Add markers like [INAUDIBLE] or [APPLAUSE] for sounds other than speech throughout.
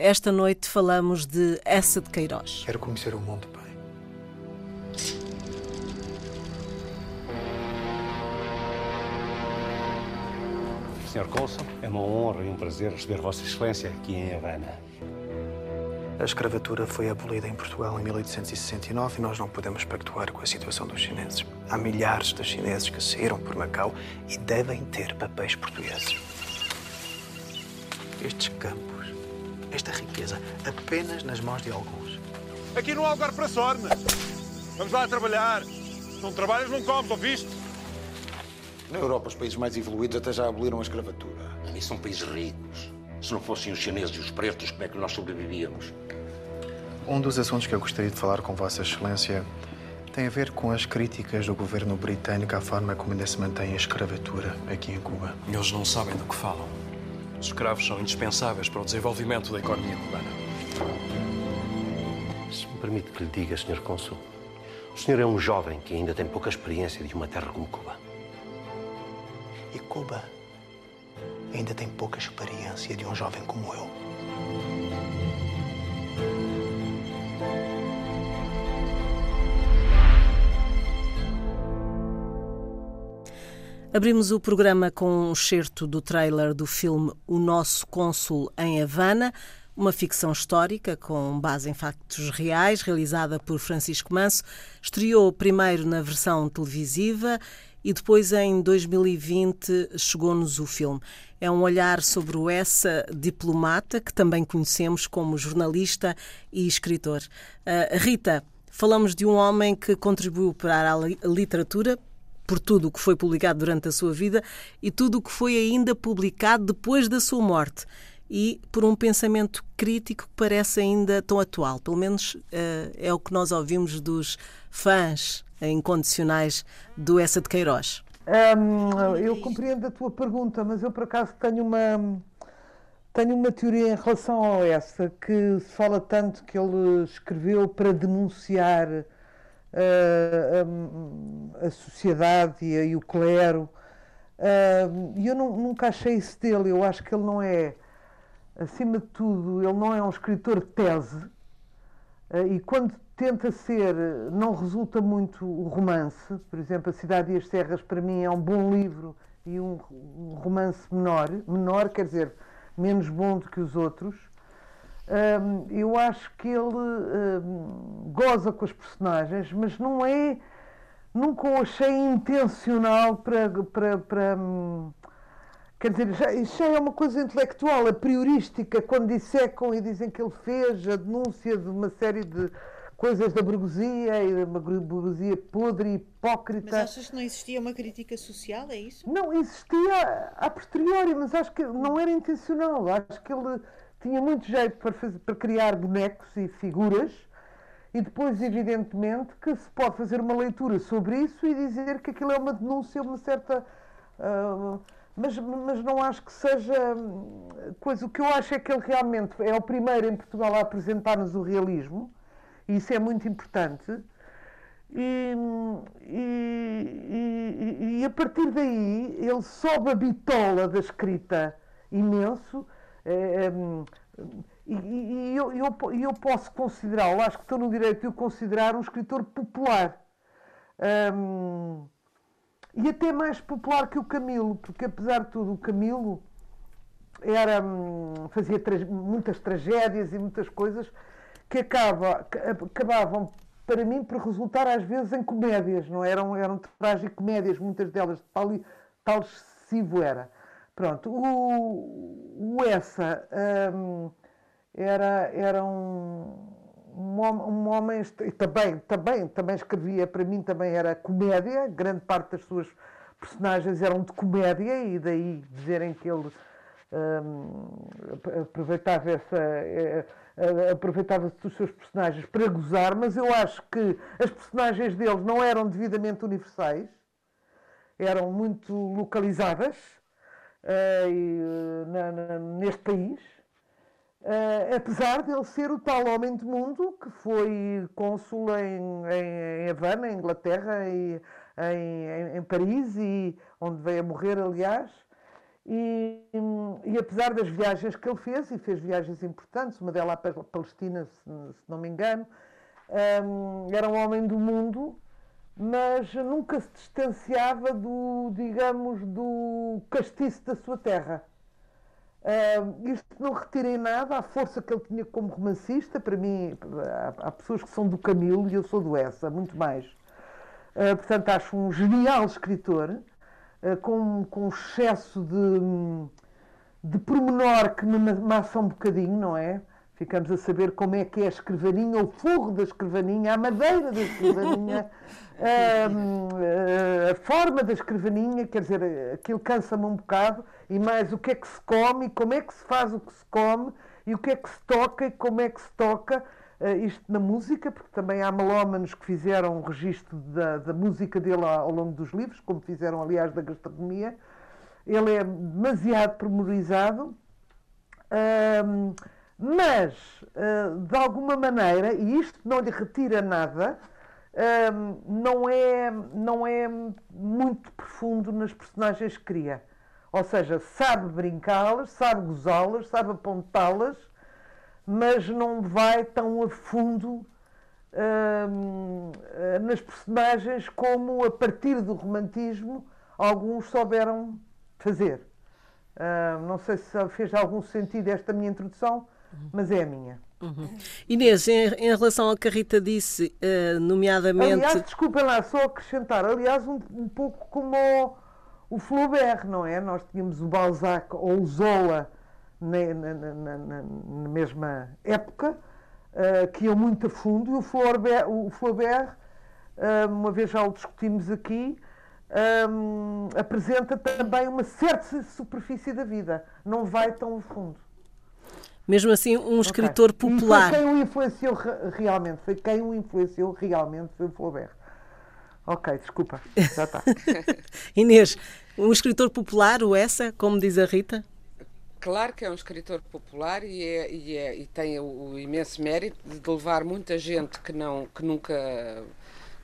Esta noite falamos de Essa de Queiroz. Quero conhecer o mundo bem. Senhor Cônsul, é uma honra e um prazer receber Vossa Excelência aqui em Havana. A escravatura foi abolida em Portugal em 1869 e nós não podemos pactuar com a situação dos chineses. Há milhares de chineses que saíram por Macau e devem ter papéis portugueses. Estes campos, esta riqueza, apenas nas mãos de alguns. Aqui não há lugar para sorte. Vamos lá trabalhar. Se não trabalhas, não comes, ouviste? Na Europa, os países mais evoluídos até já aboliram a escravatura. E são países ricos. Se não fossem os chineses e os pretos, como é que nós sobrevivíamos? Um dos assuntos que eu gostaria de falar com Vossa Excelência tem a ver com as críticas do governo britânico à forma como ainda se mantém a escravatura aqui em Cuba. Eles não sabem do que falam. Os escravos são indispensáveis para o desenvolvimento da economia cubana. Se me permite que lhe diga, Sr. Cônsul, o senhor é um jovem que ainda tem pouca experiência de uma terra como Cuba. E Cuba ainda tem pouca experiência de um jovem como eu. Abrimos o programa com um excerto do trailer do filme O Nosso Cônsul em Havana, uma ficção histórica com base em factos reais, realizada por Francisco Manso. Estreou primeiro na versão televisiva e depois, em 2020, chegou-nos o filme. É um olhar sobre o essa diplomata, que também conhecemos como jornalista e escritor. Uh, Rita, falamos de um homem que contribuiu para a literatura, por tudo o que foi publicado durante a sua vida e tudo o que foi ainda publicado depois da sua morte e por um pensamento crítico que parece ainda tão atual. Pelo menos uh, é o que nós ouvimos dos fãs incondicionais do Essa de Queiroz. Um, eu compreendo a tua pergunta, mas eu por acaso tenho uma tenho uma teoria em relação ao essa que se fala tanto que ele escreveu para denunciar uh, a sociedade e, e o clero. E eu não, nunca achei isso dele. Eu acho que ele não é, acima de tudo, ele não é um escritor de tese. E quando tenta ser, não resulta muito o romance. Por exemplo, A Cidade e as Serras, para mim, é um bom livro e um, um romance menor. Menor quer dizer, menos bom do que os outros. Eu acho que ele goza com as personagens, mas não é. Nunca o achei intencional para. para, para um, quer dizer, já, já é uma coisa intelectual, a priorística, quando dissecam e dizem que ele fez a denúncia de uma série de coisas da burguesia e uma burguesia podre e hipócrita. Mas achas que não existia uma crítica social, é isso? Não, existia a posteriori, mas acho que não era intencional. Acho que ele tinha muito jeito para, fazer, para criar bonecos e figuras, e depois, evidentemente, que se pode fazer uma leitura sobre isso e dizer que aquilo é uma denúncia, uma certa. Uh, mas, mas não acho que seja hum, coisa. O que eu acho é que ele realmente é o primeiro em Portugal a apresentar-nos o realismo, e isso é muito importante. E, e, e, e, a partir daí ele sobe a bitola da escrita imenso é, é, e, e eu, eu, eu, posso considerá-lo, acho que estou no direito de o considerar um escritor popular. Um, e até mais popular que o Camilo, porque apesar de tudo, o Camilo era, hum, fazia tra muitas tragédias e muitas coisas que, acaba, que acabavam, para mim, por resultar às vezes em comédias, não eram, eram comédias muitas delas, tal, tal excessivo era. Pronto, o, Essa um, era, era um, um, um homem, e também, também, também escrevia, para mim também era comédia, grande parte das suas personagens eram de comédia, e daí dizerem que ele um, aproveitava essa. Eh, eh, aproveitava-se dos seus personagens para gozar, mas eu acho que as personagens deles não eram devidamente universais, eram muito localizadas na, na, neste país, uh, apesar de ele ser o tal homem do mundo que foi cônsul em, em, em Havana, em Inglaterra, e em, em, em, Paris, e onde veio a morrer, aliás, E, e, apesar das viagens que ele fez, e fez viagens importantes, uma delas à Palestina, se, se não me engano, um, era um homem do mundo, mas nunca se distanciava do, digamos, do castiço da sua terra. Uh, isto não retira em nada a força que ele tinha como romancista. Para mim, há, há pessoas que são do Camilo e eu sou do Essa, muito mais. Uh, portanto, acho um genial escritor, uh, com, com excesso de, de pormenor que me massa um bocadinho, não é? Ficamos a saber como é que é a escrivaninha, o forro da escrivaninha, a madeira da escrivaninha, [LAUGHS] a, a forma da escrivaninha, quer dizer, aquilo cansa-me um bocado, e mais o que é que se come, e como é que se faz o que se come, e o que é que se toca, e como é que se toca, uh, isto na música, porque também há melómanos que fizeram um registro da, da música dele ao longo dos livros, como fizeram, aliás, da gastronomia. Ele é demasiado pormenorizado. Um, mas, uh, de alguma maneira, e isto não lhe retira nada, uh, não, é, não é muito profundo nas personagens que cria. Ou seja, sabe brincá-las, sabe gozá-las, sabe apontá-las, mas não vai tão a fundo uh, nas personagens como, a partir do romantismo, alguns souberam fazer. Uh, não sei se fez algum sentido esta minha introdução, mas é a minha. Uhum. Inês, em, em, relação ao que a Rita disse, uh, nomeadamente. Aliás, desculpem lá, só acrescentar, aliás, um, um pouco como o, o, Flaubert, não é? Nós tínhamos o Balzac ou o Zola na, na, na, na mesma época, uh, que iam muito a fundo, e o Flaubert, o Flaubert uh, uma vez já o discutimos aqui, um, apresenta também uma certa superfície da vida, não vai tão a fundo mesmo assim um escritor okay. popular. E foi quem o influenciou realmente, foi quem o influenciou realmente, foi o Flaubert. Ok, desculpa, já está. [LAUGHS] Inês, um escritor popular, o essa, como diz a Rita? Claro que é um escritor popular e, é, e, é, e tem o, o, imenso mérito de levar muita gente que, não, que nunca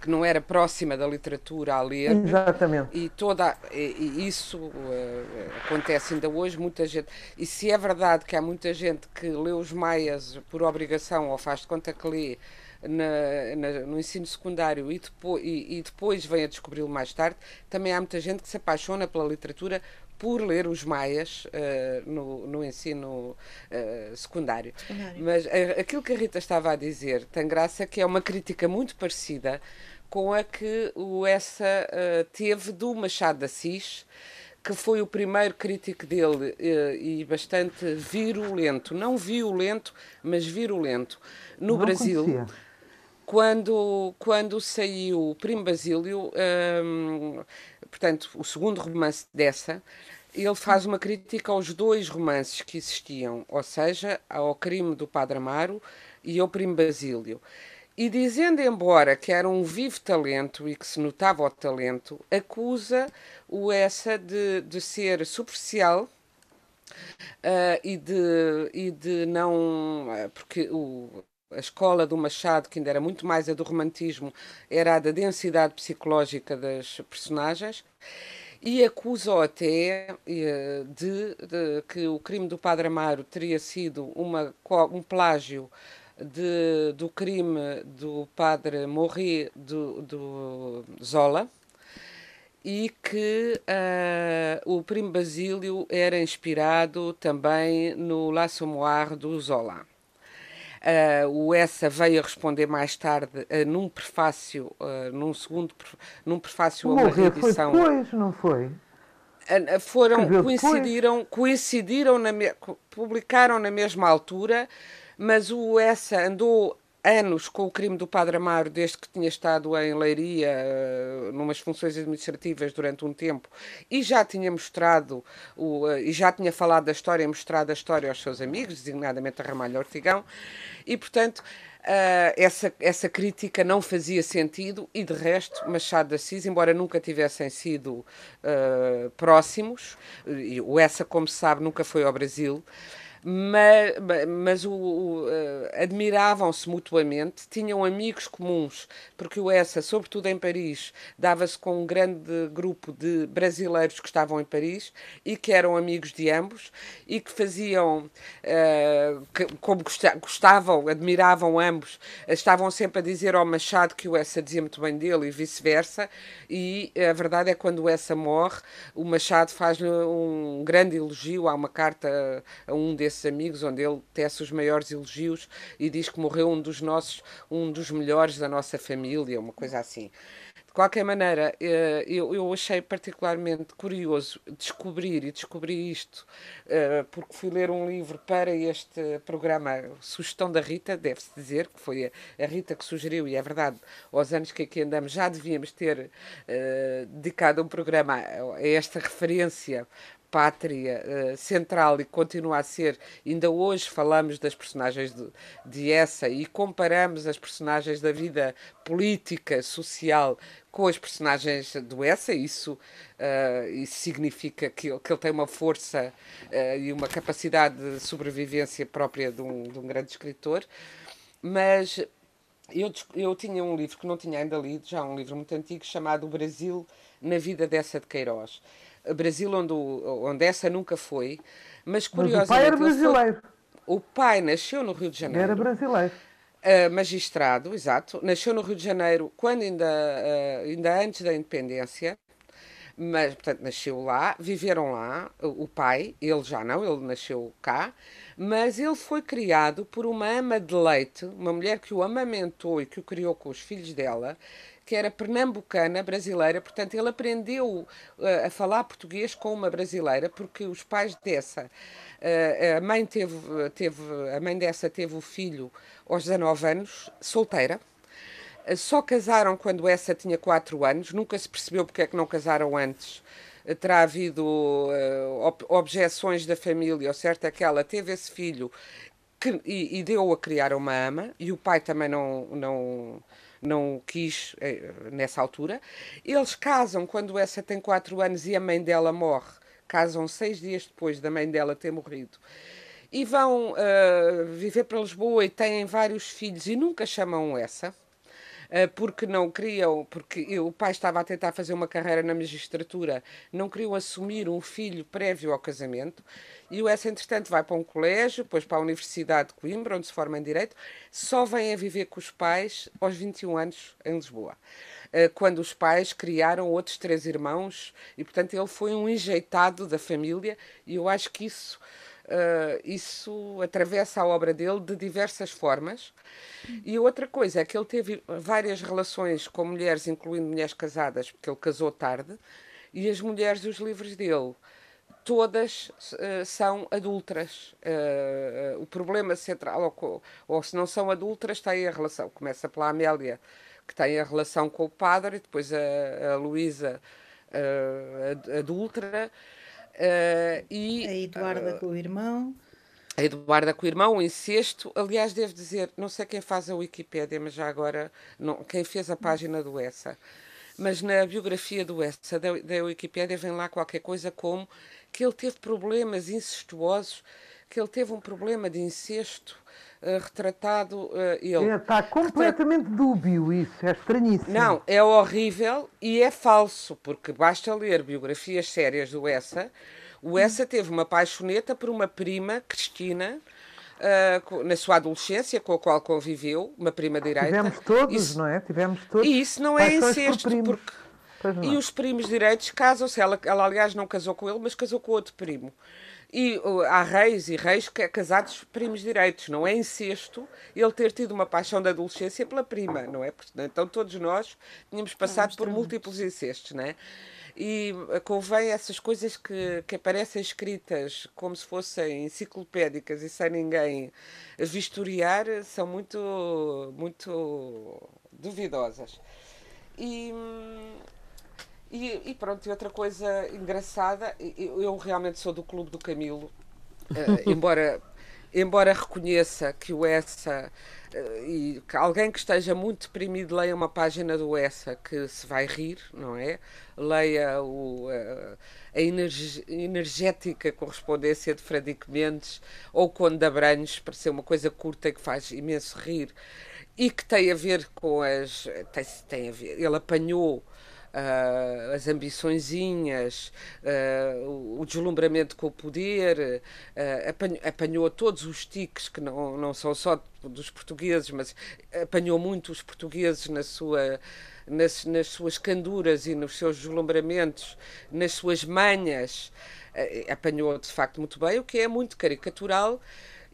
que não era próxima da literatura a ler. Exatamente. E toda e, e isso uh, acontece ainda hoje, muita gente. E se é verdade que há muita gente que lê os Maias por obrigação ou faz de conta que lê na, na, no ensino secundário e depois, e, e depois vem a descobri-lo mais tarde, também há muita gente que se apaixona pela literatura por ler os maias uh, no, no, ensino uh, secundário. secundário. Mas uh, aquilo que a Rita estava a dizer tem graça que é uma crítica muito parecida com a que o Essa uh, teve do Machado de Assis, que foi o primeiro crítico dele uh, e bastante virulento, não violento, mas virulento, no não Brasil. Conhecia. Quando, quando saiu o Primo Basílio, um, ehm, portanto, o segundo romance dessa, ele faz uma crítica aos dois romances que existiam, ou seja, ao crime do Padre Amaro e ao Primo Basílio. E dizendo embora que era um vivo talento e que se notava o talento, acusa o essa de, de ser superficial uh, e, de, e de não. Uh, porque o, a escola do Machado, que ainda era muito mais a do romantismo, era a da densidade psicológica das personagens. E acusa até uh, de, de, que o crime do Padre Amaro teria sido uma, um plágio de, do crime do padre Morri do, do Zola e que uh, o primo Basílio era inspirado também no L'Assommoir do Zola. Uh, o Essa veio a responder mais tarde uh, num prefácio, num segundo, num prefácio a uma reedição. Foi depois, não foi? foram coincidiram, coincidiram na publicaram na mesma altura mas o Essa andou anos com o crime do Padre Amaro, desde que tinha estado em Leiria, uh, numas funções administrativas durante um tempo, e já tinha mostrado, o, uh, e já tinha falado da história e mostrado a história aos seus amigos, designadamente a Ramalho Ortigão, e portanto. Uh, essa, essa crítica não fazia sentido e de resto Machado de Assis, embora nunca tivessem sido próximos, o Essa, como se sabe, nunca foi ao Brasil, mas, mas o, o, uh, admiravam-se mutuamente, tinham amigos comuns, porque o ESSA, sobretudo em Paris, dava-se com um grande grupo de brasileiros que estavam em Paris e que eram amigos de ambos e que faziam, uh, que, como gostavam, admiravam ambos, estavam sempre a dizer ao Machado que o ESSA dizia muito bem dele e vice-versa, e a verdade é que quando o ESSA morre, o Machado faz-lhe um grande elogio, há uma carta a um desses desses amigos, onde ele tece os maiores elogios e diz que morreu um dos nossos, um dos melhores da nossa família, uma coisa assim. De qualquer maneira, eh, eu, achei particularmente curioso descobrir e descobri isto, eh, porque fui ler um livro para este programa, sugestão da Rita, deve-se dizer, que foi a Rita que sugeriu, e é verdade, aos anos que aqui andamos já devíamos ter uh, dedicado um programa a esta referência pátria uh, central e continua a ser. Ainda hoje falamos das personagens de, de essa e comparamos as personagens da vida política, social com as personagens do essa. Isso, uh, isso significa que, que ele tem uma força uh, e uma capacidade de sobrevivência própria de um, de um grande escritor. Mas eu, eu tinha um livro que não tinha ainda lido, já um livro muito antigo, chamado O Brasil na Vida dessa de Queiroz. Brasil onde, onde essa nunca foi, mas curiosamente... Mas o pai era brasileiro. Foi, o pai nasceu no Rio de Janeiro. Era brasileiro. Uh, magistrado, exato. Nasceu no Rio de Janeiro quando ainda, uh, ainda antes da independência, mas, portanto, nasceu lá, viveram lá, o pai, ele já não, ele nasceu cá, mas ele foi criado por uma ama de leite, uma mulher que o amamentou e que o criou com os filhos dela, que era pernambucana, brasileira, portanto ele aprendeu uh, a falar português com uma brasileira, porque os pais dessa, uh, a mãe teve, teve, a mãe dessa teve o filho aos 19 anos, solteira, uh, só casaram quando essa tinha 4 anos, nunca se percebeu porque é que não casaram antes, terá havido uh, objeções da família, o certo é que ela teve esse filho que, e, e, deu a criar uma ama, e o pai também não, não, não quis eh, nessa altura. Eles casam quando essa tem 4 anos e a mãe dela morre. Casam seis dias depois da mãe dela ter morrido. E vão uh, viver para Lisboa e têm vários filhos e nunca chamam essa porque não queriam, porque o pai estava a tentar fazer uma carreira na magistratura, não queriam assumir um filho prévio ao casamento, e o Essa, entretanto, vai para um colégio, depois para a Universidade de Coimbra, onde se forma em Direito, só vem a viver com os pais aos 21 anos em Lisboa. Eh, quando os pais criaram outros três irmãos e, portanto, ele foi um enjeitado da família e eu acho que isso, uh, isso atravessa a obra dele de diversas formas. E outra coisa é que ele teve várias relações com mulheres, incluindo mulheres casadas, porque ele casou tarde, e as mulheres dos livros dele todas uh, são adultas. Uh, o problema central, ou, ou, se não são adultas, tem a relação. Começa pela Amélia, que tem a relação com o padre, e depois a, a Luísa adulta. E, a Eduarda com o irmão. A Eduarda com o irmão, o incesto. Aliás, devo dizer, não sei quem faz a Wikipédia, mas já agora, não, quem fez a página do Essa. Mas na biografia do Essa, da, da Wikipédia, vem lá qualquer coisa como que ele teve problemas incestuosos, que ele teve um problema de incesto uh, retratado. Uh, ele, é, está completamente retrat... dúbio isso, é estranhíssimo. Não, é horrível e é falso, porque basta ler biografias sérias do Essa. O Essa teve uma paixoneta por uma prima, Cristina, Uh, na sua adolescência, com a qual conviveu, uma prima direita. Tivemos todos, isso, não é? Tivemos todos. E isso não é incesto, por porque e os primos direitos casam-se. Ela, ela, aliás, não casou com ele, mas casou com outro primo. E uh, há reis e reis que é casados primos direitos, não é incesto ele ter tido uma paixão da adolescência pela prima, não é? Então todos nós tínhamos passado por múltiplos incestos, não é? E uh, convém essas coisas que, que aparecem escritas como se fossem enciclopédicas e sem ninguém vistoriar, são muito, muito duvidosas. E, hum, e, e, pronto, e outra coisa engraçada, eu, eu, realmente sou do Clube do Camilo, uh, [LAUGHS] embora embora reconheça que o Essa eh, e que alguém que esteja muito deprimido leia uma página do Essa que se vai rir, não é? Leia o, a, a energética correspondência de Fradique Mendes ou Conde de Abranhos, para ser uma coisa curta que faz imenso rir e que tem a ver com as. Tem, tem a ver, ele apanhou uh, as ambiçõezinhas, uh, o deslumbramento com o poder, uh, apanhou, apanhou todos os tiques que não, não são só dos portugueses, mas apanhou muito os portugueses na sua. Nas, nas suas canduras e nos seus deslumbramentos, nas suas manhas, apanhou de facto muito bem, o que é muito caricatural,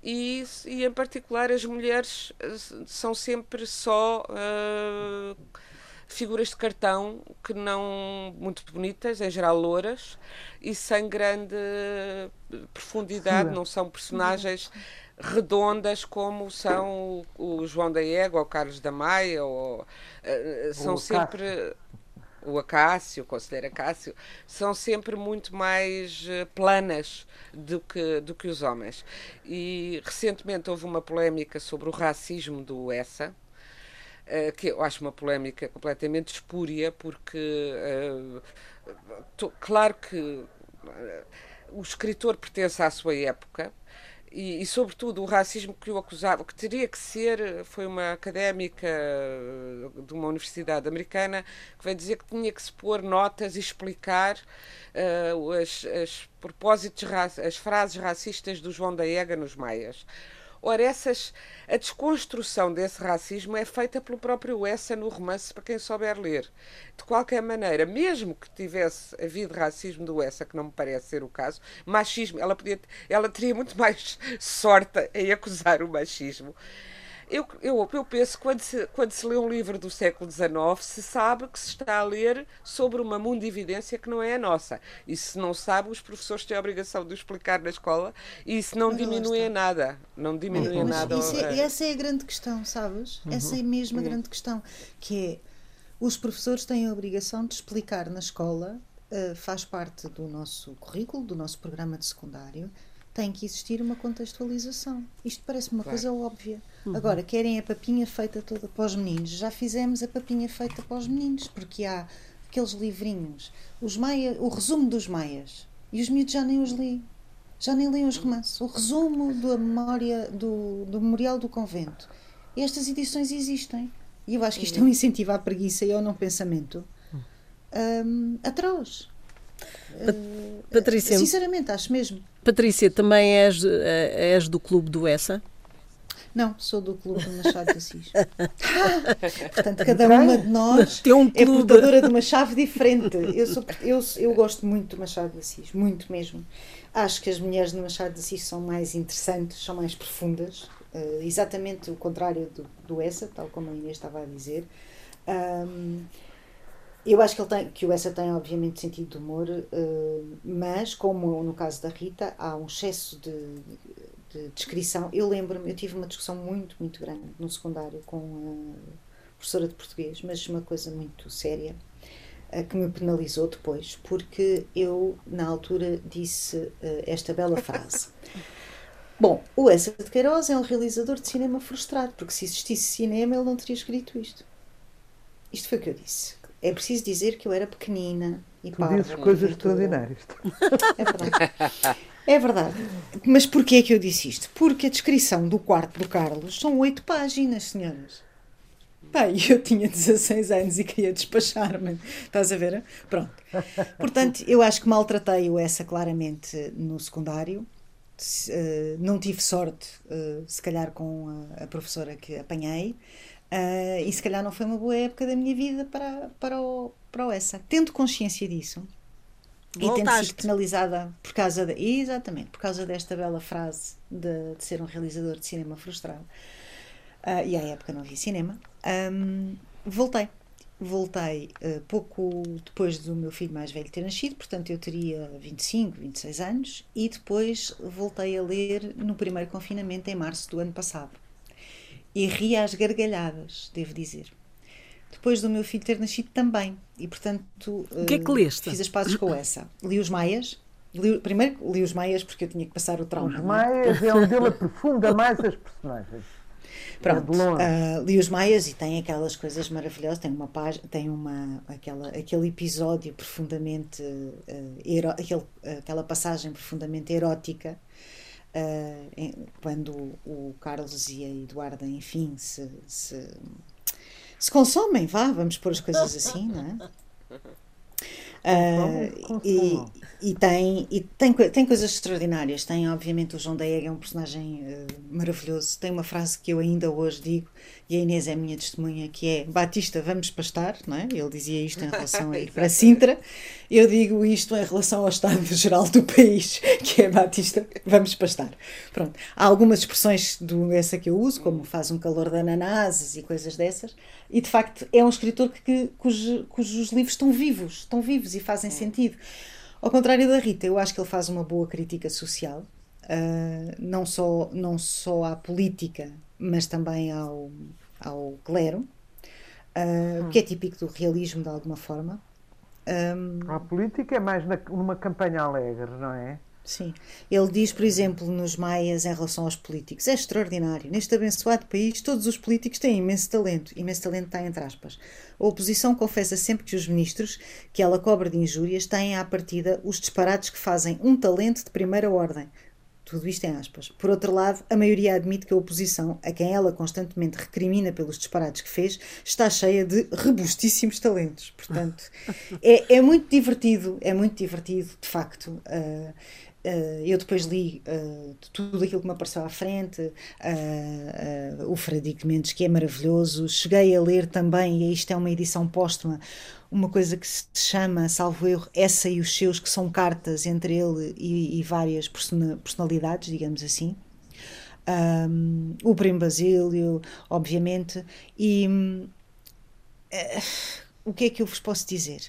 e, e, em particular as mulheres são sempre só uh, figuras de cartão que não muito bonitas, em geral louras, e sem grande profundidade, não são personagens redondas como são o, João da Égua ou o Carlos da Maia, ou, uh, são sempre o Acácio, o conselheiro Acácio, são sempre muito mais uh, planas do que, do que os homens. E recentemente houve uma polémica sobre o racismo do Essa, eh, que eu acho uma polémica completamente espúria, porque, tô, claro que uh, o escritor pertence à sua época. E, e, sobretudo, o racismo que o acusava, que teria que ser, foi uma académica de uma universidade americana que veio dizer que tinha que se pôr notas e explicar uh, as, as propósitos, as frases racistas do João da Ega nos Maias. Ora, essas, a desconstrução desse racismo é feita pelo próprio Essa no romance, para quem souber ler. De qualquer maneira, mesmo que tivesse havido racismo do Essa, que não me parece ser o caso, machismo, ela, podia, ela teria muito mais [LAUGHS] sorte em acusar o machismo. Eu, eu, eu penso que quando se, quando se lê um livro do século XIX, se sabe que se está a ler sobre uma mundividência que não é a nossa. E se não sabe, os professores têm a obrigação de o explicar na escola e isso não diminui em nada. Não diminui em nada. Isso é, essa é a grande questão, sabes? Uhum. Essa é mesmo a uhum. grande questão. Que é, os professores têm a obrigação de explicar na escola, uh, faz parte do nosso currículo, do nosso programa de secundário, tem que existir uma contextualização. Isto parece uma claro. coisa óbvia. Uhum. Agora, querem a papinha feita toda para os meninos. Já fizemos a papinha feita para os meninos, porque há aqueles livrinhos, os Maia, o resumo dos Maias. E os miúdos já nem os li. Já nem leem os romances. O resumo da memória do, do Memorial do Convento. Estas edições existem. E eu acho que isto é um incentivo à preguiça e ao não pensamento um, atroz. Uh, Patrícia. Sinceramente, acho mesmo. Patrícia, também és, eh, és do clube do Essa? Não, sou do Clube do Machado de Assis. [LAUGHS] Portanto, cada uma de nós um é portadora de uma chave diferente. Eu, sou, eu, eu gosto muito do Machado de Assis, muito mesmo. Acho que as mulheres do Machado de Assis são mais interessantes, são mais profundas. Uh, exatamente o contrário do, do Essa, tal como a Inês estava a dizer. Um, eu acho que, ele tem, que o Essa tem, obviamente, sentido de humor, uh, mas, como no caso da Rita, há um excesso de, de descrição. Eu lembro-me, eu tive uma discussão muito, muito grande no secundário com a professora de português, mas uma coisa muito séria, uh, que me penalizou depois, porque eu, na altura, disse uh, esta bela frase. [LAUGHS] Bom, o Essa de Queiroz é um realizador de cinema frustrado, porque se existisse cinema ele não teria escrito isto. Isto foi o que eu disse é preciso dizer que eu era pequenina e tu dizes coisas extraordinárias. [LAUGHS] É verdade. É verdade. Mas porquê é que eu disse isto? Porque a descrição do quarto do Carlos são oito páginas, senhoras. Pai, eu tinha 16 anos e queria despachar-me. Estás a ver? Pronto. Portanto, eu acho que maltratei-o essa claramente no secundário. Eh, não tive sorte, eh, se calhar, com a professora que apanhei. Uh, e se calhar não foi uma boa época da minha vida para, para, o, para o essa. Tendo consciência disso Voltaste. e tendo sido penalizada por causa de, exatamente, por causa desta bela frase de, de ser um realizador de cinema frustrado, uh, e à época não vi cinema, um, voltei. Voltei uh, pouco depois do meu filho mais velho ter nascido, portanto eu teria 25, 26 anos, e depois voltei a ler no primeiro confinamento em março do ano passado e ri às gargalhadas, devo dizer. Depois do meu filho ter nascido também. E, portanto, o que é que leste? fiz as pazes com essa. Li os Maias, Li, primeiro li os Maias porque eu tinha que passar o trauma. Os é? Maias é onde ele aprofunda mais as personagens. Pronto, ah, li os Maias e tem aquelas coisas maravilhosas. Tem uma página, tem uma aquela aquele episódio profundamente ero- aquele, aquela passagem profundamente erótica quando o Carlos e a Eduarda, enfim, se, se se consomem, vá, vamos pôr as coisas assim, não é? [LAUGHS] Ah, e, e tem, e tem, tem coisas extraordinárias. Tem, obviamente, o João da Ega é um personagem eh, maravilhoso. Tem uma frase que eu ainda hoje digo, e a Inês é a minha testemunha, que é Batista, vamos pastar, não é? Ele dizia isto em relação a [LAUGHS] ir para Sintra. Eu digo isto em relação ao estado geral do país, [LAUGHS] que é Batista, vamos pastar. Pronto. Há algumas expressões do essa que eu uso, como faz um calor de ananases e coisas dessas, e de facto é um escritor que, cujo- cujos livros estão vivos, estão vivos e fazem sentido. Ao contrário da Rita, eu acho que ele faz uma boa crítica social, ah, não, só, não só à política, mas também ao, ao clero, ah, que é típico do realismo de alguma forma. A política é mais na- numa campanha alegre, não é? Sim. Ele diz, por exemplo, nos Maias em relação aos políticos: é extraordinário. Neste abençoado país, todos os políticos têm imenso talento. Imenso talento está entre aspas. A oposição confessa sempre que os ministros, que ela cobra de injúrias, têm à partida os disparates que fazem um talento de primeira ordem. Tudo isto em aspas. Por outro lado, a maioria admite que a oposição, a quem ela constantemente recrimina pelos disparates que fez, está cheia de robustíssimos talentos. Portanto, [LAUGHS] é, é muito divertido, é muito divertido, de facto. Ah, ah, eu depois li ah, tudo aquilo que me apareceu à frente, ah, o Frederico Mendes, que é maravilhoso. Cheguei a ler também, e isto é uma edição póstuma, uma coisa que se chama, salvo erro, Essa e os Seus, que são cartas entre ele e, e várias persona- personalidades, digamos assim. Um, o Primo Basílio, obviamente, e o que é que eu vos posso dizer?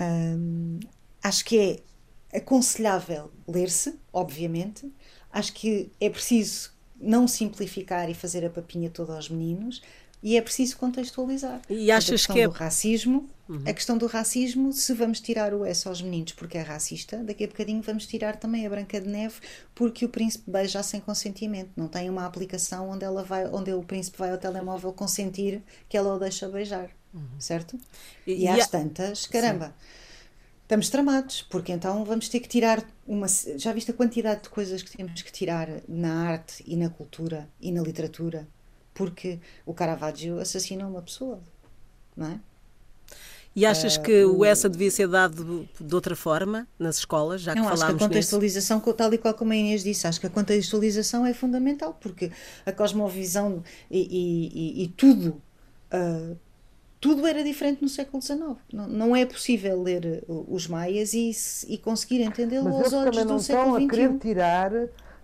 Um, acho que é aconselhável ler-se, obviamente, acho que é preciso não simplificar e fazer a papinha toda aos meninos e é preciso contextualizar. E achas que é- questão do racismo, Uhum. a questão do racismo, se vamos tirar o S aos meninos porque é racista, daqui a bocadinho vamos tirar também a Branca de Neve porque o príncipe beija sem consentimento. Não tem uma aplicação onde ela vai, onde o príncipe vai ao telemóvel consentir que ela o deixa beijar, certo? E, Uhum. E- e às tantas, caramba. Estamos tramados, porque então vamos ter que tirar uma. Já viste a quantidade de coisas que temos que tirar na arte e na cultura e na literatura? Porque o Caravaggio assassinou uma pessoa, não é? E achas Ah, que o essa devia ser dado de outra forma nas escolas, já que Não, acho que a falámos nisso? contextualização, co- tal e qual como a Inês disse, acho que a contextualização é fundamental, porque a cosmovisão e, e- e- e tudo, ah, tudo era diferente no século XIX. Não, não é possível ler uh, os maias e, e conseguir entendê-lo Mas aos olhos do não estão século a querer XXI. tirar,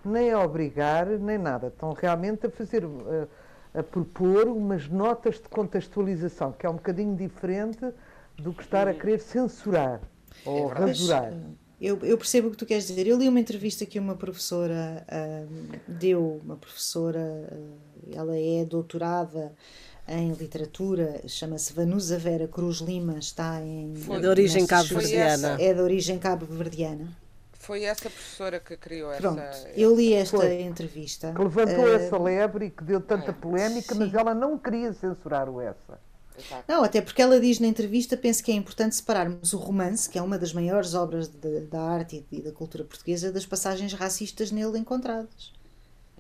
nem a obrigar, nem nada. Estão realmente a fazer, eh, a, propor umas notas de contextualização, que é um bocadinho diferente do que estar a querer censurar ou Mas, rasurar. Eu, eu percebo o que tu queres dizer. Eu li uma entrevista que uma professora ahm, deu, uma professora, ah, ela é doutorada em literatura, chama-se Vanusa Vera Cruz Lima, está em. É de origem cabo-verdiana. É de origem cabo-verdiana. Foi essa professora que criou Pronto, essa. eu li esta Foi. entrevista. Que levantou ah, essa lebre e que deu tanta polémica, mas ela não queria censurar o essa. Não, até porque ela diz na entrevista, penso que é importante separarmos o romance, que é uma das maiores obras de- da arte e da cultura portuguesa, das passagens racistas nele encontradas.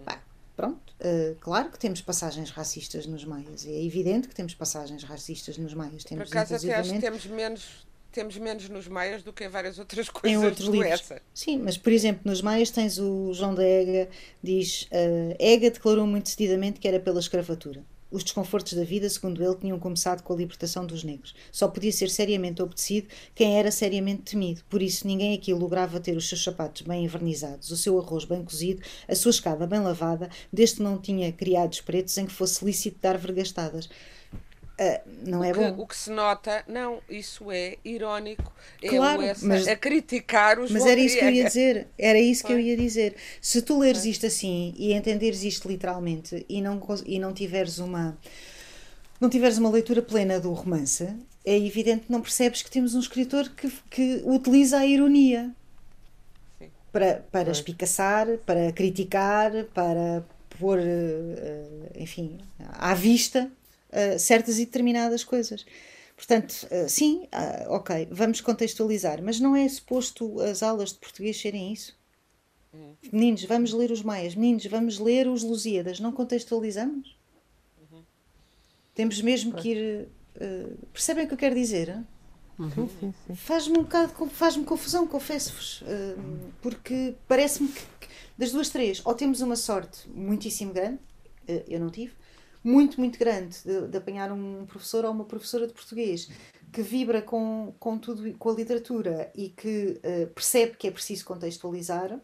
Pá, pronto, eh, claro que temos passagens racistas nos maias, é evidente que temos passagens racistas nos maias. Por Temos, acaso até acho que temos menos, temos menos nos maias do que em várias outras [LAUGHS] em coisas outros do livros. essa. Sim, mas por exemplo, nos Maias tens o João da Ega, diz: eh, Ega declarou muito decididamente que era pela escravatura. Os desconfortos da vida, segundo ele, tinham começado com a libertação dos negros. Só podia ser seriamente obedecido quem era seriamente temido. Por isso, ninguém aqui lograva ter os seus sapatos bem envernizados, o seu arroz bem cozido, a sua escada bem lavada, desde que não tinha criados pretos em que fosse lícito dar vergastadas. Ah, não é o, que, bom. o que se nota, não, isso é irónico. É Claro, essa mas- a criticar os Mas era isso que eu ia dizer, era isso que eu ia dizer. Se tu leres isto assim e entenderes isto literalmente e não, e não tiveres uma não tiveres uma leitura plena do romance, é evidente que não percebes que temos um escritor que, que utiliza a ironia. para, para espicaçar, para criticar, para pôr, uh, enfim, à vista uh, certas e determinadas coisas. Portanto, uh, sim, ok, vamos contextualizar, mas não é suposto as aulas de português serem isso? Uhum. Meninos, vamos ler os Maias, meninos, vamos ler os Lusíadas, não contextualizamos? Uhum. Temos mesmo que ir. percebem o que eu quero dizer? Uhum. Faz-me um bocado faz-me confusão, confesso-vos, porque parece-me que, que, das duas, três, ou temos uma sorte muitíssimo grande, eu não tive, muito, muito grande de, de, apanhar um professor ou uma professora de português que vibra com, com tudo, com a literatura e que uh, percebe que é preciso contextualizar,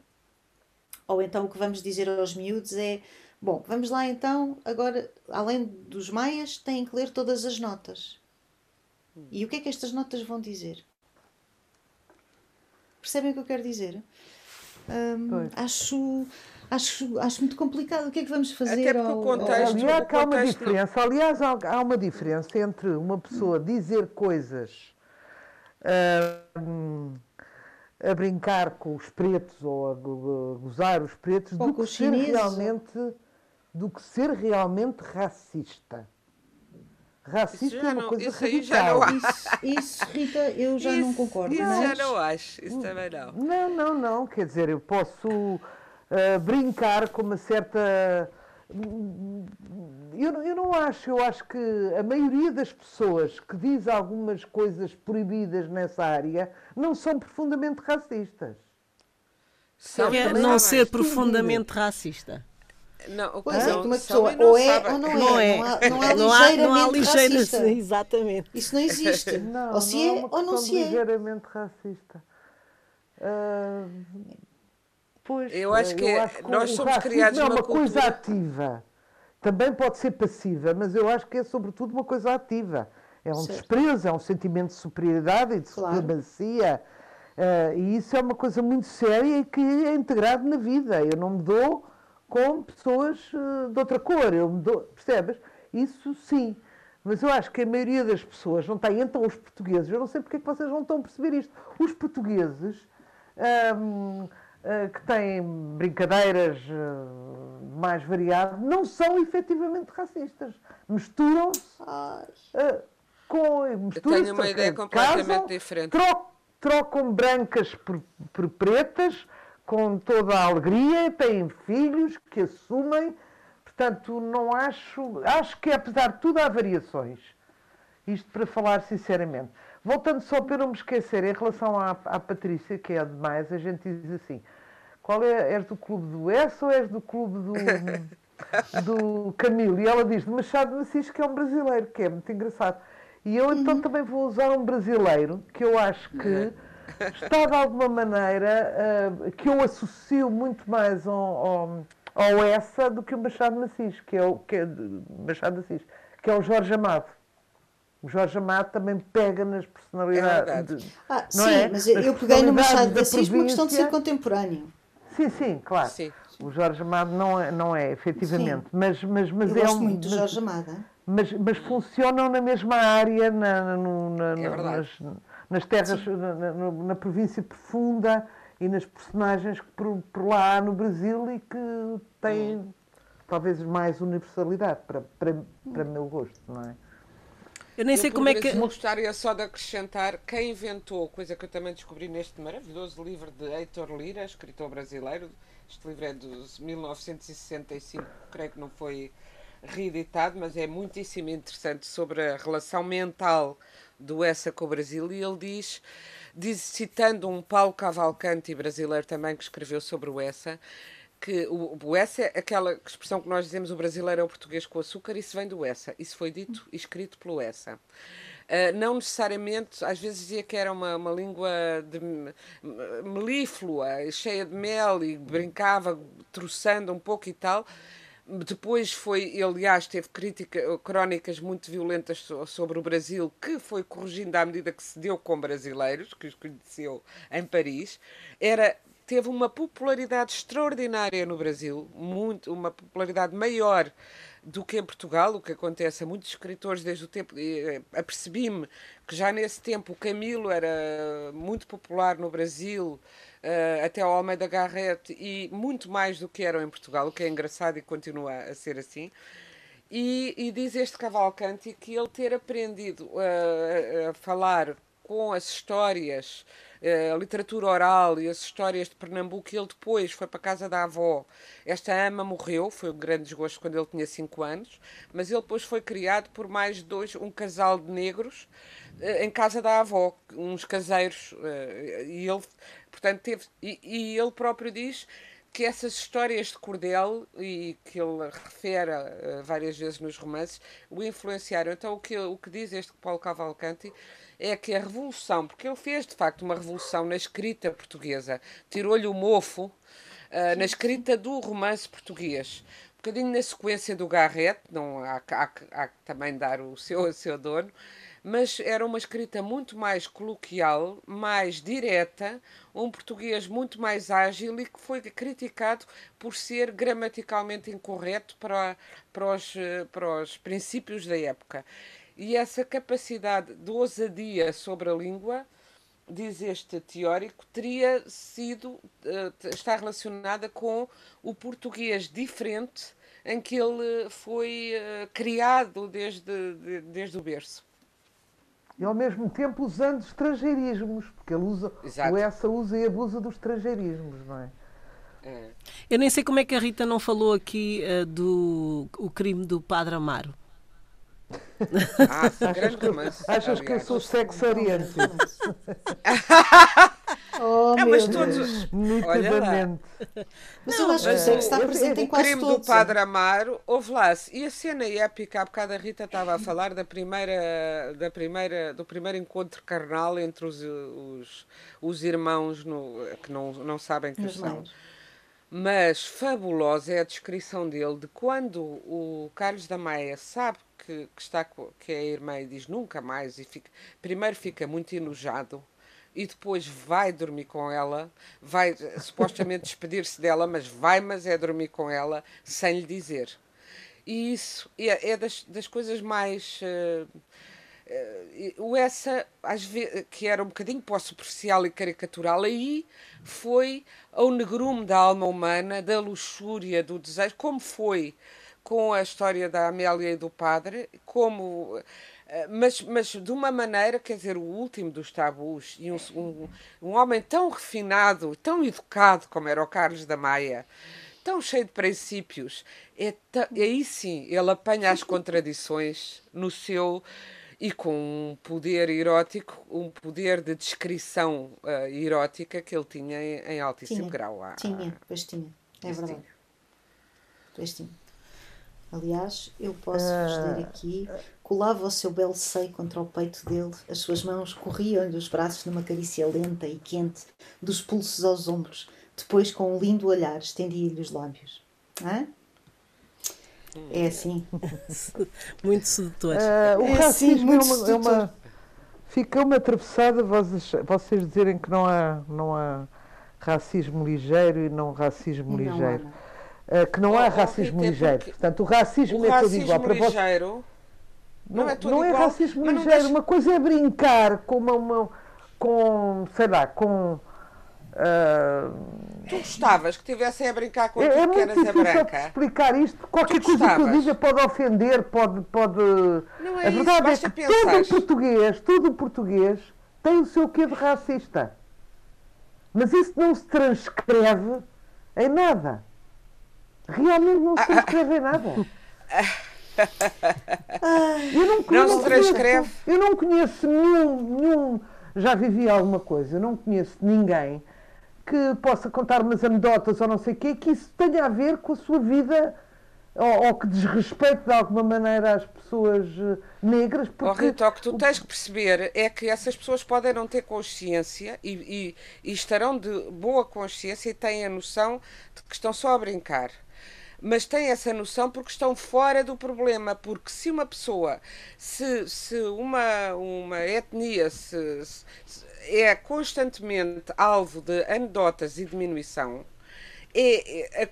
ou então o que vamos dizer aos miúdos é bom, vamos lá então, agora, além dos maias, têm que ler todas as notas e o que é que estas notas vão dizer? Percebem o que eu quero dizer? Um, acho, acho, acho muito complicado. O que é que vamos fazer? Até porque ao, o contexto. Aliás, há uma diferença. Aliás, há uma diferença entre uma pessoa dizer coisas um, a brincar com os pretos ou a gozar os pretos do que ser realmente do que ser realmente racista. Racista é uma não, coisa isso radical. Não isso, isso, Rita, eu já isso, não concordo. Isso mas... já não acho, isso também não. Não, não, não. Quer dizer, eu posso uh, brincar com uma certa. Eu, eu não acho, eu acho que a maioria das pessoas que diz algumas coisas proibidas nessa área não são profundamente racistas. São, não ser profundamente racista. Não, pois é, uma pessoa ou é sabe. ou não é. Não, é. não há, não há não há, ligeiramente não há ligeira, racista. Exatamente. Isso não existe. Não, ou se não é, é uma ou não se é. ligeiramente racista. Uh, pois, Eu acho que, eu acho que nós somos criados é numa uma cultura... coisa ativa. Também pode ser passiva, mas eu acho que é sobretudo uma coisa ativa. É um Certo. desprezo, é um sentimento de superioridade e de Claro. supremacia. Uh, e isso é uma coisa muito séria e que é integrado na vida. Eu não me dou com pessoas uh, de outra cor. Eu me dou, percebes? Isso sim. Mas eu acho que a maioria das pessoas não tem, então os portugueses, eu não sei porque é que vocês não estão a perceber isto. Os portugueses ahm, ah, que têm brincadeiras ah, mais variadas não são efetivamente racistas. Misturam-se ah, com. Eu misturam-se, tenho uma ideia casam, completamente diferente. tro- trocam brancas por, por pretas com toda a alegria, têm filhos que assumem. Portanto, não acho. Acho que apesar de tudo há variações. Isto para falar sinceramente. Voltando só para eu não me esquecer, em relação à, à Patrícia, que é demais, a gente diz assim: qual é? És do clube do S ou és do clube do, [LAUGHS] do Camilo? E ela diz de Machado de Assis, que é um brasileiro, que é muito engraçado. E eu então também vou usar um brasileiro que eu acho que está de alguma maneira, ah, que eu associo muito mais ao, ao, ao essa do que o Machado de que é o que é, Machado de Assis, que é o Jorge Amado. O Jorge Amado também pega nas É personalidades. de- Ah, não sim, é? mas eu, eu peguei no Machado de da Assis por uma questão de ser contemporâneo. Sim, sim, claro. Sim. O Jorge Amado não é, não é efetivamente. Mas, mas, mas Eu é gosto um, muito do Jorge Amada. mas, mas funcionam na mesma área, na, no- na- É na- nas, nas terras, na, na- na província profunda e nas personagens que por, por lá há no Brasil e que têm Hum. talvez mais universalidade para, para, para meu gosto, não é? Eu nem sei Eu, como é que. Gostaria só de acrescentar quem inventou, coisa que eu também descobri neste maravilhoso livro de Heitor Lira, escritor brasileiro. Este livro é de 1965, creio que não foi reeditado, mas é muitíssimo interessante sobre a relação mental do Essa com o Brasil. E ele diz, diz citando um Paulo Cavalcanti brasileiro também que escreveu sobre o Essa, que o, o essa é aquela expressão que nós dizemos o brasileiro é o português com açúcar, isso vem do essa. Isso foi dito e escrito pelo essa. Uh, não necessariamente, às vezes dizia que era uma, uma língua de melíflua, cheia de mel e brincava, troçando um pouco e tal. Depois foi, aliás, teve crítica, crónicas muito violentas so- sobre o Brasil, que foi corrigindo à medida que se deu com brasileiros, que os conheceu em Paris. Era teve uma popularidade extraordinária no Brasil, muito, uma popularidade maior do que em Portugal, o que acontece a muitos escritores desde o tempo. eh, Apercebi-me que já nesse tempo o Camilo era muito popular no Brasil, uh, até ao Almeida Garrett e muito mais do que eram em Portugal, o que é engraçado e continua a ser assim. E, e diz este Cavalcanti que ele ter aprendido uh, a falar com as histórias, a literatura oral e as histórias de Pernambuco, ele depois foi para a casa da avó. Esta ama morreu, foi um grande desgosto quando ele tinha 5 anos, mas ele depois foi criado por mais dois, um casal de negros uh, em casa da avó, uns caseiros, e ele, portanto, teve, e, e ele próprio diz que essas histórias de cordel e que ele refere várias vezes nos romances o influenciaram. Então, o que, o que diz este Paulo Cavalcanti é que a revolução, porque ele fez de facto uma revolução na escrita portuguesa, tirou-lhe o mofo uh, na escrita do romance português. Um bocadinho na sequência do Garrett, não há, há, há que também dar o seu, o seu dono, mas era uma escrita muito mais coloquial, mais direta, um português muito mais ágil e que foi criticado por ser gramaticalmente incorreto para, para, os, para os princípios da época. E essa capacidade de ousadia sobre a língua, diz este teórico, teria sido, eh, está relacionada com o português diferente em que ele foi eh, criado desde, desde o berço e ao mesmo tempo usando estrangeirismos, porque ele usa, Exato. o essa usa e abusa dos estrangeirismos, não é? é? Eu nem sei como é que a Rita não falou aqui uh, do o crime do Padre Amaro. Ah, grande romance. Achas que eu sou sexoriente? [LAUGHS] Oh, é, mas todos. Nitidamente. Mas eu acho que sei que está presente em quase O crime todos. do Padre Amaro, houve lá. E a cena épica, há bocado a Rita estava a falar da primeira, da primeira, do primeiro encontro carnal entre os, os, os irmãos no, que não, não sabem que são. Mas fabulosa é a descrição dele de quando o Carlos da Maia sabe que, que, está, que é a irmã e diz nunca mais, e fica, primeiro fica muito enojado e depois vai dormir com ela, vai supostamente [LAUGHS] despedir-se dela, mas vai, mas é dormir com ela sem lhe dizer. E isso é, é das, das coisas mais. Uh, uh, essa, às vezes, que era um bocadinho para superficial e caricatural, aí foi ao negrume da alma humana, da luxúria, do desejo, como foi com a história da Amélia e do padre, como eh, mas, mas de uma maneira, quer dizer, o último dos tabus, e um, um, um homem tão refinado, tão educado como era o Carlos da Maia, tão cheio de princípios, é aí sim ele apanha as contradições no seu e com um poder erótico, um poder de descrição uh, erótica que ele tinha em, em altíssimo tinha, grau. Ah, tinha, pois tinha, é verdade. Tinha. Pois tinha. Aliás, eu posso vos dizer aqui colava o seu belo seio contra o peito dele, as suas mãos corriam-lhe os braços numa carícia lenta e quente, dos pulsos aos ombros. Depois, com um lindo olhar, estendia-lhe os lábios. Hã? É assim. [LAUGHS] muito sedutor. Uh, o é assim, racismo assim, é, uma, é uma. Fica uma atravessada vocês, vocês dizerem que não há, não há racismo ligeiro e não racismo não ligeiro. Há, uh, que não oh, há racismo ligeiro. Portanto, o racismo o é todo igual. Para ligeiro, não, não, é, não é racismo ligeiro. Uma coisa é brincar com uma, uma com, sei lá, com. Uh... Tu gostavas que tivessem a brincar com é, é muito difícil explicar isto. Qualquer coisa que eu diga pode ofender, pode. pode... Não é a verdade isso, é que todo português, todo português tem o seu quê de racista. Mas isso não se transcreve em nada. Realmente não se ah, ah. transcreve em nada. [LAUGHS] eu não, não se transcreve. Eu não conheço nenhum, nenhum. Já vivi alguma coisa, eu não conheço ninguém que possa contar umas anedotas ou não sei o quê, que isso tenha a ver com a sua vida ou, ou que desrespeite de alguma maneira as pessoas eh, negras. Porque... Oh, Rita, o que tu tens que perceber é que essas pessoas podem não ter consciência e, e, e estarão de boa consciência e têm a noção de que estão só a brincar mas têm essa noção porque estão fora do problema. Porque se uma pessoa, se, se uma, uma etnia se, se é constantemente alvo de anedotas e diminuição, é, é,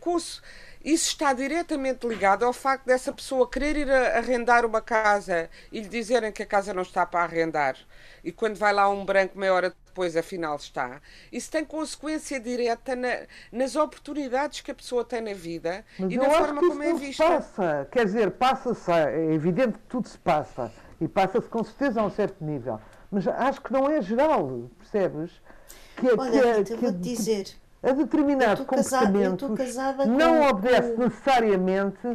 isso está diretamente ligado ao facto dessa pessoa querer ir arrendar uma casa e lhe dizerem que a casa não está para arrendar. E quando vai lá um branco meia hora depois afinal está, isso tem consequência direta na, nas oportunidades que a pessoa tem na vida Mas e na forma como é vista. passa. Quer dizer, passa-se, é evidente que tudo se passa. E passa-se com certeza a um certo nível. Mas acho que não é geral, percebes? Que, Olha, que, Rita, que, eu vou-te dizer. a determinados comportamentos casada não com- obedece com- necessariamente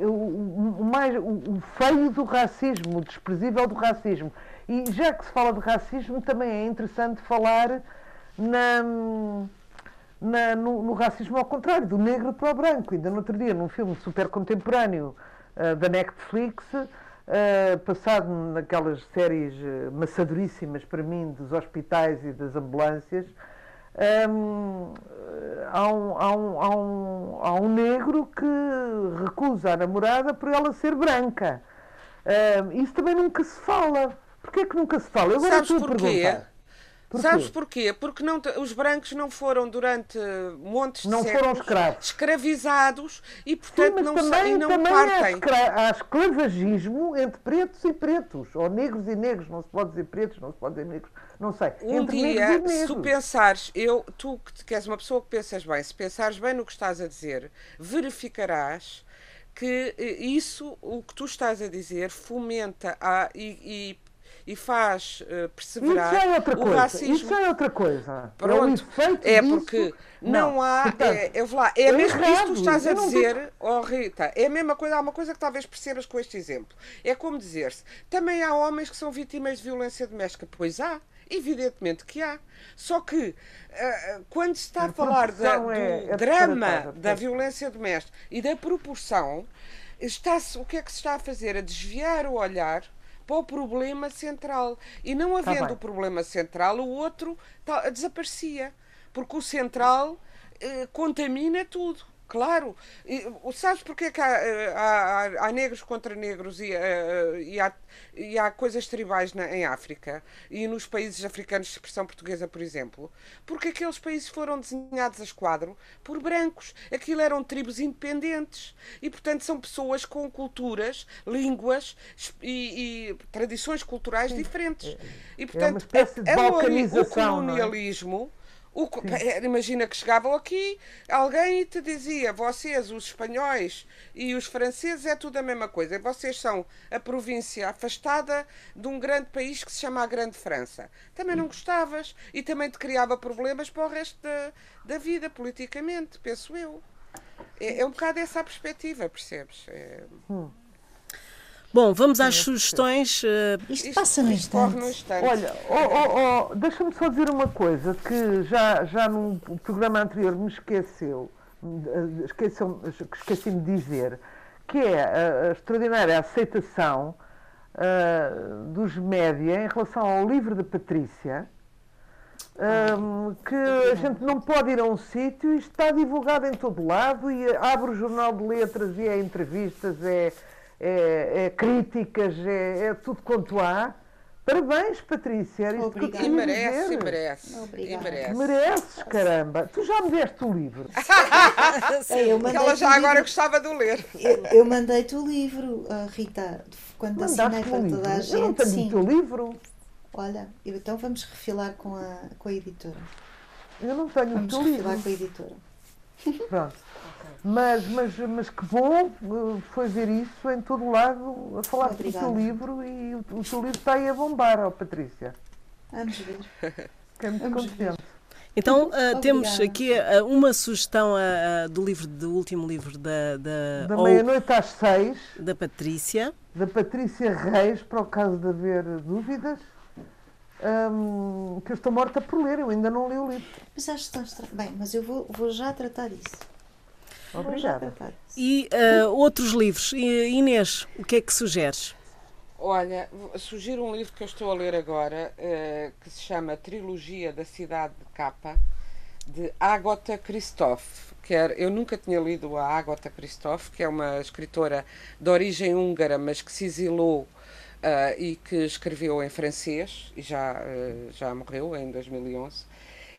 o, o- o mais, o, o feio do racismo, o desprezível do racismo. E já que se fala de racismo, também é interessante falar na, na- no, no racismo ao contrário, do negro para o branco. Ainda no outro dia, num filme super contemporâneo eh, da Netflix, eh, passado naquelas séries eh, maçadoríssimas para mim dos hospitais e das ambulâncias, hum, há, um, há, um, há, um, há um negro que recusa a namorada por ela ser branca. Hum, isso também nunca se fala. Porquê que nunca se fala? Eu agora Sabes porquê? perguntar. Porquê? Sabes porquê? Porque não, os brancos não foram durante montes de Não foram escravos. escravizados e Sim, portanto mas não, também, e não também há, partem. há esclavagismo entre pretos e pretos, ou negros e negros, não se pode dizer pretos, não se pode dizer negros, não sei. Um entre dia, negros se tu pensares, eu, tu que que és uma pessoa que pensas bem, se pensares bem no que estás a dizer, verificarás que eh, isso, o que tu estás a dizer, fomenta a, e, e, e faz Isso perseverar já é outra o coisa. racismo. Isso é outra coisa. É Pronto, é disso. porque não, há. portanto, é, eu vou lá, é é mesmo isso que tu estás a dizer, oh Rita, é a mesma coisa, há uma coisa que talvez percebas com este exemplo. É como dizer-se, também há homens que são vítimas de violência doméstica. Pois há, evidentemente que há. Só que ah, quando se está a, A falar da- do é- é drama da violência doméstica e da proporção, está-se, o que é que se está a fazer? A desviar o olhar para o problema central. E não Tá havendo bem. o problema central, o outro ta- desaparecia. Porque o central eh, contamina tudo. Claro. E, o- sabes porque é que há, eh, há- há- há negros contra negros e, eh, e há, e há coisas tribais na- em África e nos países africanos de expressão portuguesa, por exemplo? Porque aqueles países foram desenhados a esquadro por brancos. Aquilo eram tribos independentes. E, portanto, são pessoas com culturas, línguas e, e tradições culturais diferentes. E, portanto, espécie de a- o balcanização, é? colonialismo. O imagina que chegavam aqui alguém e te dizia: vocês, os espanhóis e os franceses, é tudo a mesma coisa. Vocês são a província afastada de um grande país que se chama a Grande França. Também não gostavas e também te criava problemas para o resto da, da vida, politicamente, penso eu. É, é um bocado essa a perspectiva, percebes? É- Bom, vamos às sugestões. eh, Isto isto- passa no instante. no instante. Olha, oh, oh, oh, deixa-me só dizer uma coisa que já, já num programa anterior me esqueceu, eh, esqueceu que esqueci-me de dizer, que é a, a extraordinária aceitação ah, dos média em relação ao livro da Patrícia, ahm, que a gente não pode ir a um sítio e está divulgado em todo lado e abre o jornal de letras e é entrevistas, é, é- é críticas, é, é tudo quanto há. Parabéns, Patrícia. Era isso que eu. E merece, dizer. e merece. E merece. Mereces, caramba. Tu já me deste o livro. [LAUGHS] É, eu ela já o agora livro. gostava de o ler. Eu, eu mandei-te o livro, ah, Rita, quando assinei Mandaste-me o para livro. toda a Eu não gente. tenho o Sim. teu livro. Olha, então vamos refilar com a, com a editora. Eu não tenho o Vamos teu refilar livro. com a editora. Pronto. Mas, mas, mas que bom eh, foi ver isso em todo lado, a falar do teu livro e o, o teu livro está aí a bombar, ó Patrícia. Vamos ver. Fiquei muito Vamos ver. contente. Então, ah, temos aqui ah, uma sugestão ah, do livro, do último livro da, da, Da meia-noite às seis, da Patrícia. da Patrícia Reis, para o caso de haver dúvidas, hum, que eu estou morta por ler, eu ainda não li o livro. Mas acho que estão estra... Bem, mas eu vou, vou já tratar disso. Obrigada. E ah, outros livros. Inês, o que é que sugeres? Olha, sugiro um livro que eu estou a ler agora, eh, que se chama Trilogia da Cidade de Capa, de Agota Christoph. Que era- eu nunca tinha lido a Agota Christoph, que é uma escritora de origem húngara, mas que se exilou ah, e que escreveu em francês, e já, já morreu em 2011.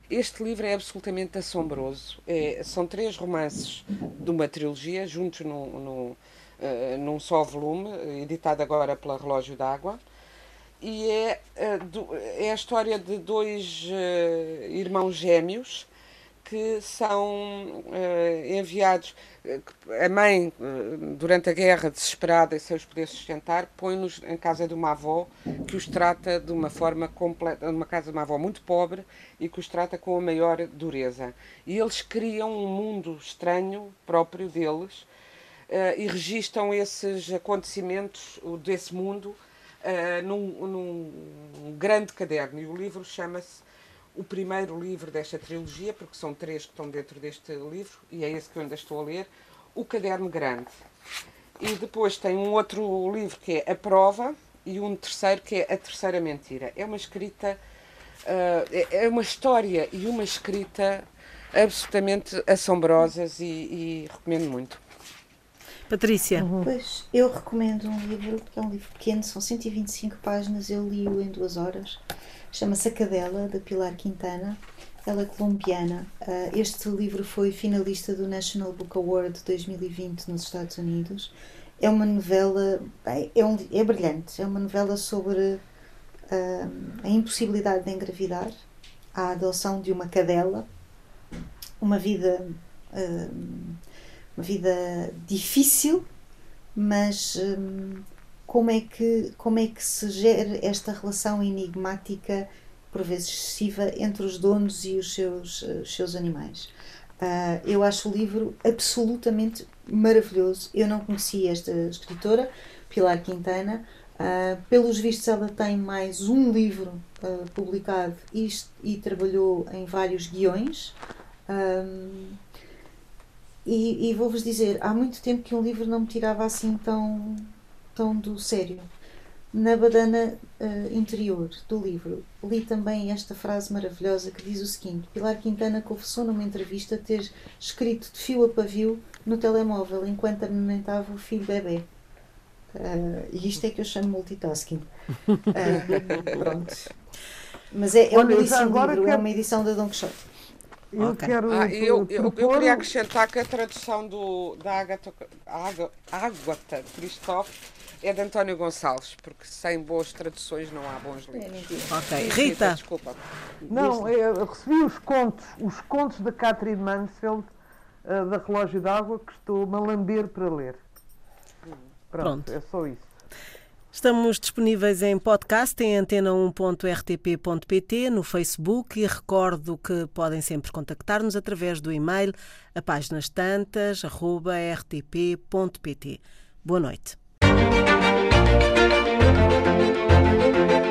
Este livro é absolutamente assombroso. É- são três romances de uma trilogia, juntos num, num, eh, num só volume, editado agora pela Relógio d'Água. e é, é a história de dois irmãos gêmeos que são enviados a mãe, durante a guerra, desesperada e sem os poder sustentar, põe-nos em casa de uma avó que os trata de uma forma completa, numa casa de uma avó muito pobre e que os trata com a maior dureza. E eles criam um mundo estranho próprio deles uh, e registram esses acontecimentos desse mundo uh, num, num grande caderno. E o livro chama-se o primeiro livro desta trilogia, porque são três que estão dentro deste livro, e é esse que eu ainda estou a ler, O Caderno Grande. E depois tem um outro livro que é A Prova, e um terceiro que é A Terceira Mentira. É uma escrita, uh, é uma história e uma escrita absolutamente assombrosas e, e recomendo muito. Patrícia. Uhum. Pois, eu recomendo um livro, que é um livro pequeno, são 125 páginas, eu li-o em duas horas. Chama-se A Cadela, da Pilar Quintana. Ela é colombiana. Uh, este livro foi finalista do National Book Award 2020 nos Estados Unidos. É uma novela, é, um, é brilhante. É uma novela sobre uh, a impossibilidade de engravidar, a adoção de uma cadela, uma vida, uh, uma vida difícil, mas como é que, como é que se gera esta relação enigmática, por vezes excessiva, entre os donos e os seus, os seus animais. Uh, eu acho o livro absolutamente maravilhoso. Eu não conhecia esta escritora, Pilar Quintana. Uh, pelos vistos, ela tem mais um livro uh, publicado e, e, trabalhou em vários guiões. Um, e, e vou-vos dizer, há muito tempo que um livro não me tirava assim tão, do sério. Na badana uh, interior do livro, li também esta frase maravilhosa que diz o seguinte: Pilar Quintana confessou numa entrevista ter escrito de fio a pavio no telemóvel enquanto amamentava o filho bebê. Uh, e isto é que eu chamo multitasking. Uh, [LAUGHS] pronto. Mas é, é uma edição livro, quero... é uma edição da Don Quixote. Eu, okay. quero ah, eu, eu, eu, queria acrescentar que a tradução do, da Agatha, Agatha Christophe é de António Gonçalves, porque sem boas traduções não há bons livros. Ok. Rita. Desculpa. Não, eu recebi os contos, os contos da Catherine Mansfield, uh, da Relógio d'Água, que estou-me a lamber para ler. Pronto, Pronto, é só isso. Estamos disponíveis em podcast em antena1.rtp.pt, no Facebook e recordo que podem sempre contactar-nos através do e-mail a páginas tantas, rtp.pt. Boa noite. You.